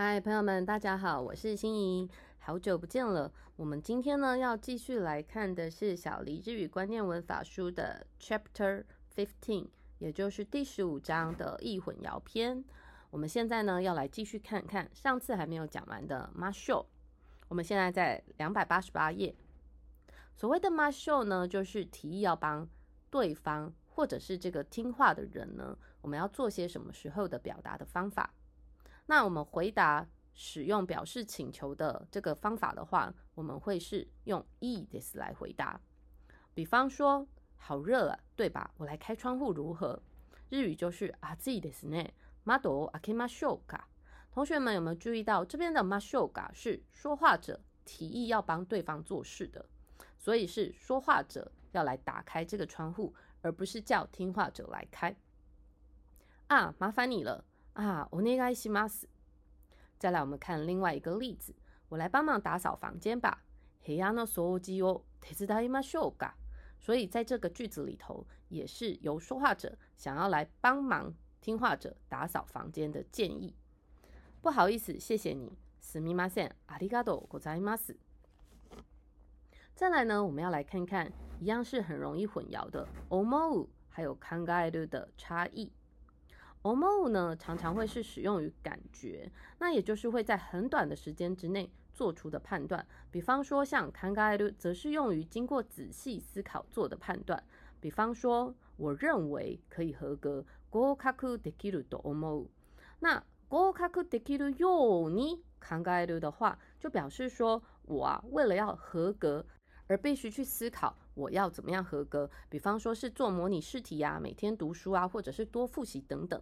嗨，朋友们，大家好，我是心怡，好久不见了。我们今天呢要继续来看的是小黎日语观念文法书的 Chapter Fifteen，也就是第十五章的易混淆篇。我们现在呢要来继续看看上次还没有讲完的 m a s h o 我们现在在两百八十八页。所谓的 m a s h o 呢，就是提议要帮对方或者是这个听话的人呢，我们要做些什么时候的表达的方法。那我们回答使用表示请求的这个方法的话，我们会是用 e this 来回答。比方说，好热啊，对吧？我来开窗户如何？日语就是啊自己ですね。まどあけましょうか？同学们有没有注意到这边的ましょうか是说话者提议要帮对方做事的，所以是说话者要来打开这个窗户，而不是叫听话者来开。啊，麻烦你了。 啊，お願いします。再来，我们看另外一个例子。我来帮忙打扫房间吧。部屋の掃除を手伝いましょうか？所以在这个句子里头，也是由说话者想要来帮忙听话者打扫房间的建议。不好意思，谢谢你。すみません。ありがとうございます。再来呢，我们要来看看，一样是很容易混淆的思う还有考える的差异。 Omo 呢，常常会是使用于感觉，那也就是会在很短的时间之内做出的判断。比方说，像 kangaru 则是用于经过仔细思考做的判断。比方说，我认为可以合格。go kaku dekiru do omo。那 go kaku dekiru yo ni kangaru 的话，就表示说我啊，为了要合格。而必须去思考我要怎么样合格，比方说是做模拟试题啊，每天读书啊，或者是多复习等等。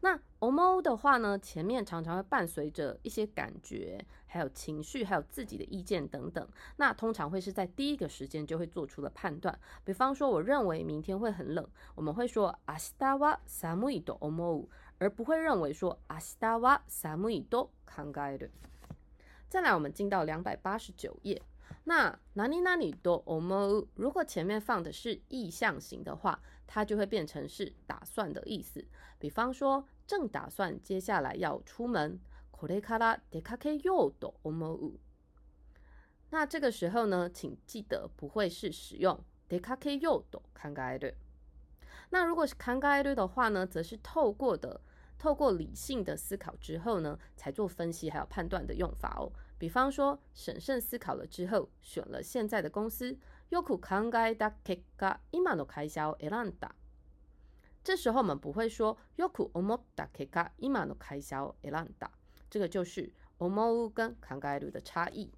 那 omo 的话呢，前面常常会伴随着一些感觉，还有情绪，还有自己的意见等等。那通常会是在第一个时间就会做出了判断。比方说，我认为明天会很冷，我们会说 asta wa samui do omo，而不会认为说 asta wa samui do kangai 再来，我们进到两百八十九页。那哪里哪里都 omo，如果前面放的是意向型的话，它就会变成是打算的意思。比方说，正打算接下来要出门，これから出かけようと思う。那这个时候呢，请记得不会是使用出かけようと考える。那如果是考える的话呢，则是透过的。 透过理性的思考之后呢，才做分析还有判断的用法哦。比方说，审慎思考了之后，选了现在的公司。よく考えた結果、今の会社を選んだ。这时候我们不会说よく思った結果、今の会社を選んだ。这个就是思う跟考える的差异。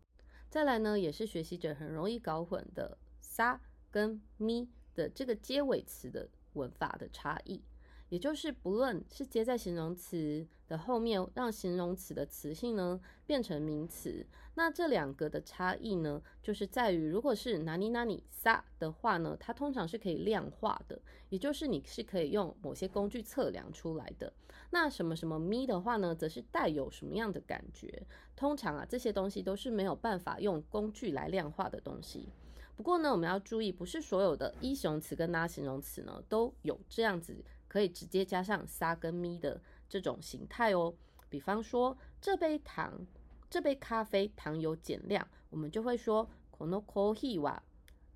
再来呢，也是学习者很容易搞混的さ跟み的这个结尾词的文法的差异。 也就是不论是接在形容词的后面，让形容词的词性呢变成名词，那这两个的差异呢，就是在于如果是哪里哪里撒的话呢，它通常是可以量化的，也就是你是可以用某些工具测量出来的。那什么什么咪的话呢，则是带有什么样的感觉？通常啊，这些东西都是没有办法用工具来量化的东西。不过呢，我们要注意，不是所有的一形容词跟拉形容词呢都有这样子。可以直接加上撒跟咪的这种形态哦。比方说，这杯糖，这杯咖啡糖有减量，我们就会说このコーヒーは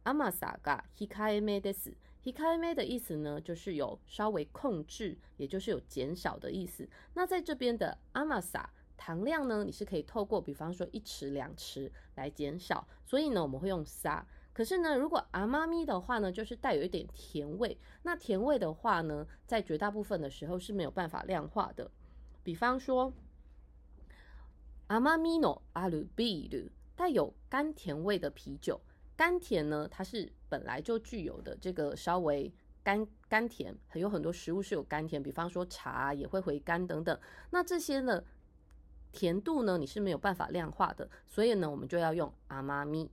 甘さが控えめです。控えめ的意思呢，就是有稍微控制，也就是有减少的意思。那在这边的甘さ糖量呢，你是可以透过比方说一匙两匙来减少，所以呢，我们会用撒。 可是呢，如果阿妈咪的话呢，就是带有一点甜味。那甜味的话呢，在绝大部分的时候是没有办法量化的。比方说，阿妈咪诺阿鲁比鲁带有甘甜味的啤酒，甘甜呢，它是本来就具有的这个稍微甘甘甜，有很多食物是有甘甜，比方说茶也会回甘等等。那这些呢，甜度呢，你是没有办法量化的，所以呢，我们就要用阿妈咪。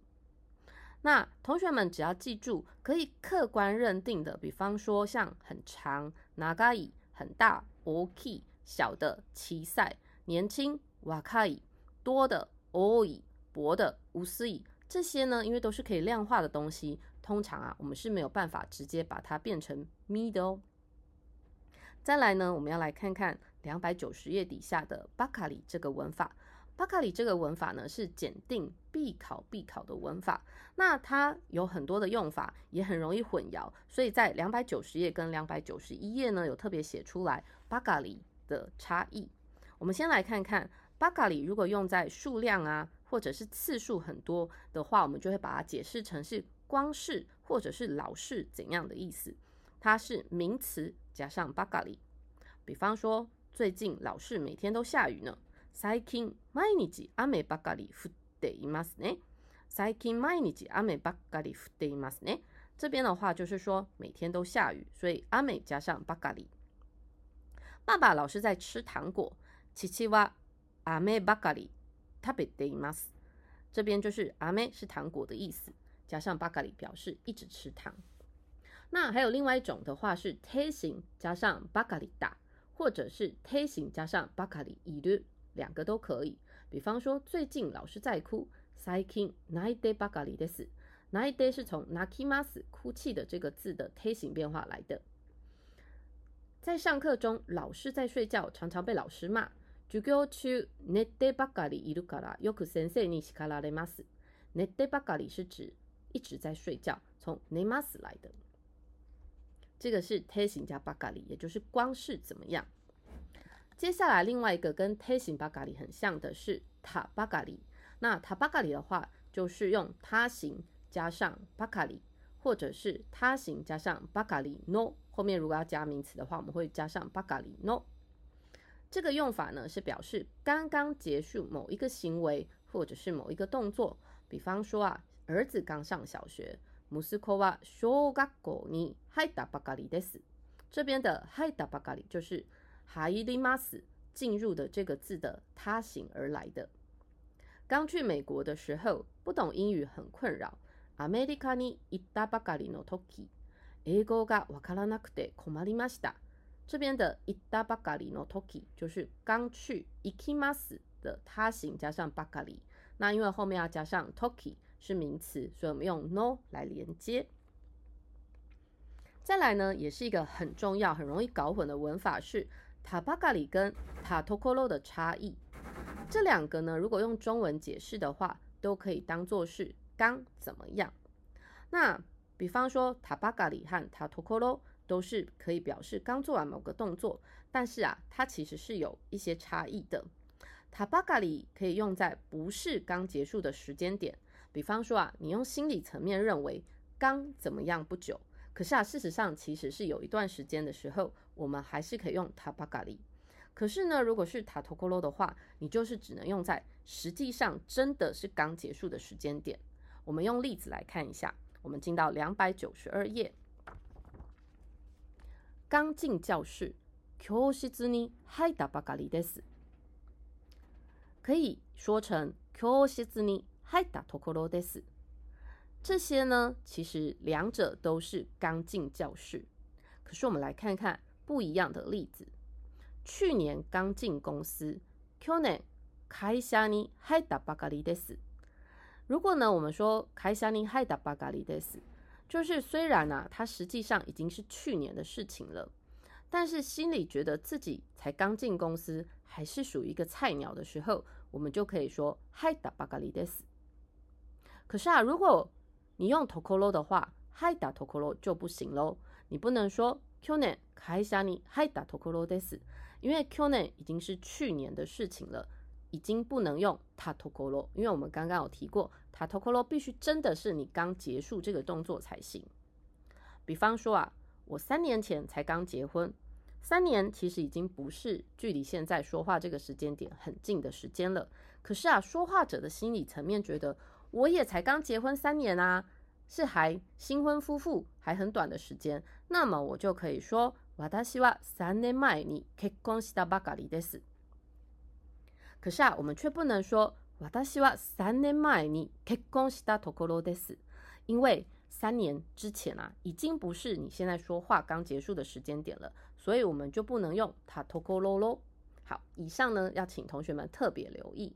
那同学们只要记住，可以客观认定的，比方说像很长 nagai 很大 oki 小的奇赛年轻 wakai 多的 oi 薄的无思以这些呢，因为都是可以量化的东西，通常啊，我们是没有办法直接把它变成 mi 的哦。再来呢，我们要来看看两百九十页底下的巴卡里这个文法。巴卡里这个文法呢是检定必考必考的文法，那它有很多的用法，也很容易混淆，所以在两百九十页跟两百九十一页呢有特别写出来巴卡里的差异。我们先来看看巴卡里，如果用在数量啊或者是次数很多的话，我们就会把它解释成是光是或者是老是怎样的意思。它是名词加上巴卡里，比方说最近老是每天都下雨呢。最近毎日雨ばかり降っていますね。最近毎日雨ばかり降っていますね。这边的话就是说每天都下雨，所以雨加上ばかり。爸爸老是在吃糖果。父は雨ばかり食べています。这边就是雨是糖果的意思，加上ばかり表示一直吃糖。那还有另外一种的话是 t 形加上ばかりだ，或者是 t 形加上ばかりいる。 两个都可以，比方说最近老是在哭。最近泣いてばかりです。泣いて是从泣きます哭泣的这个字的推形变化来的。在上课中老是在睡觉，常常被老师骂。授業中寝てばかりいるからよく先生に叱られます。寝てばかり是指一直在睡觉，从寝ます来的。这个是推形加ばかり，也就是光是怎么样。 接下来，另外一个跟 t 形巴嘎里很像的是塔巴嘎里。那塔巴嘎里的话，就是用他形加上巴卡里，或者是他形加上巴卡里 no。后面如果要加名词的话，我们会加上巴卡里 no。这个用法呢，是表示刚刚结束某一个行为或者是某一个动作。比方说啊，儿子刚上小学，ムスコは小学校に入ったばかりです。这边的入ったばかり就是。 哈伊利马斯进入的这个字的他形而来的。刚去美国的时候，不懂英语很困扰。アメリカに行ったばかりの時、英語がわからなくて困りました。这边的行ったばかりの時就是刚去行きます的他形加上ばかり。那因为后面要加上 toki 是名词，所以我们用 no 来连接。再来呢，也是一个很重要、很容易搞混的文法是。 塔巴卡里跟塔托科罗的差异，这两个呢，如果用中文解释的话，都可以当做是刚怎么样。那比方说，塔巴卡里和塔托科罗都是可以表示刚做完某个动作，但是啊，它其实是有一些差异的。塔巴卡里可以用在不是刚结束的时间点，比方说啊，你用心理层面认为刚怎么样不久。可是啊，事实上其实是有一段时间的时候，我们还是可以用塔巴嘎里。可是呢，如果是塔托科罗的话，你就是只能用在实际上真的是刚结束的时间点。我们用例子来看一下。我们进到两百九十二页，刚进教室，教室に入ったばかりです。可以说成教室に入ったところです。这些呢，其实两者都是刚进教室。可是我们来看看 不一样的例子。去年刚进公司，去年开社に入ったばかりです。如果呢，我们说开社に入ったばかりです，就是虽然啊，它实际上已经是去年的事情了，但是心里觉得自己才刚进公司，还是属于一个菜鸟的时候，我们就可以说入ったばかりです。可是啊，如果你用 tokoro 的话，hai da tokoro 就不行喽。你不能说 kyonen kai sha ni hai da tokoro des，因为 kyonen 已经是去年的事情了，已经不能用 ta tokoro，因为我们刚刚有提过，ta tokoro 必须真的是你刚结束这个动作才行。比方说啊，我三年前才刚结婚，三年其实已经不是距离现在说话这个时间点很近的时间了。可是啊，说话者的心理层面觉得。我也才刚结婚三年啊，是还新婚夫妇，还很短的时间。那么我就可以说，私は三年前に結婚したばかりです。可是啊，我们却不能说，私は三年前に結婚したところです，因为三年之前啊，已经不是你现在说话刚结束的时间点了，所以我们就不能用たところ喽。好，以上呢要请同学们特别留意。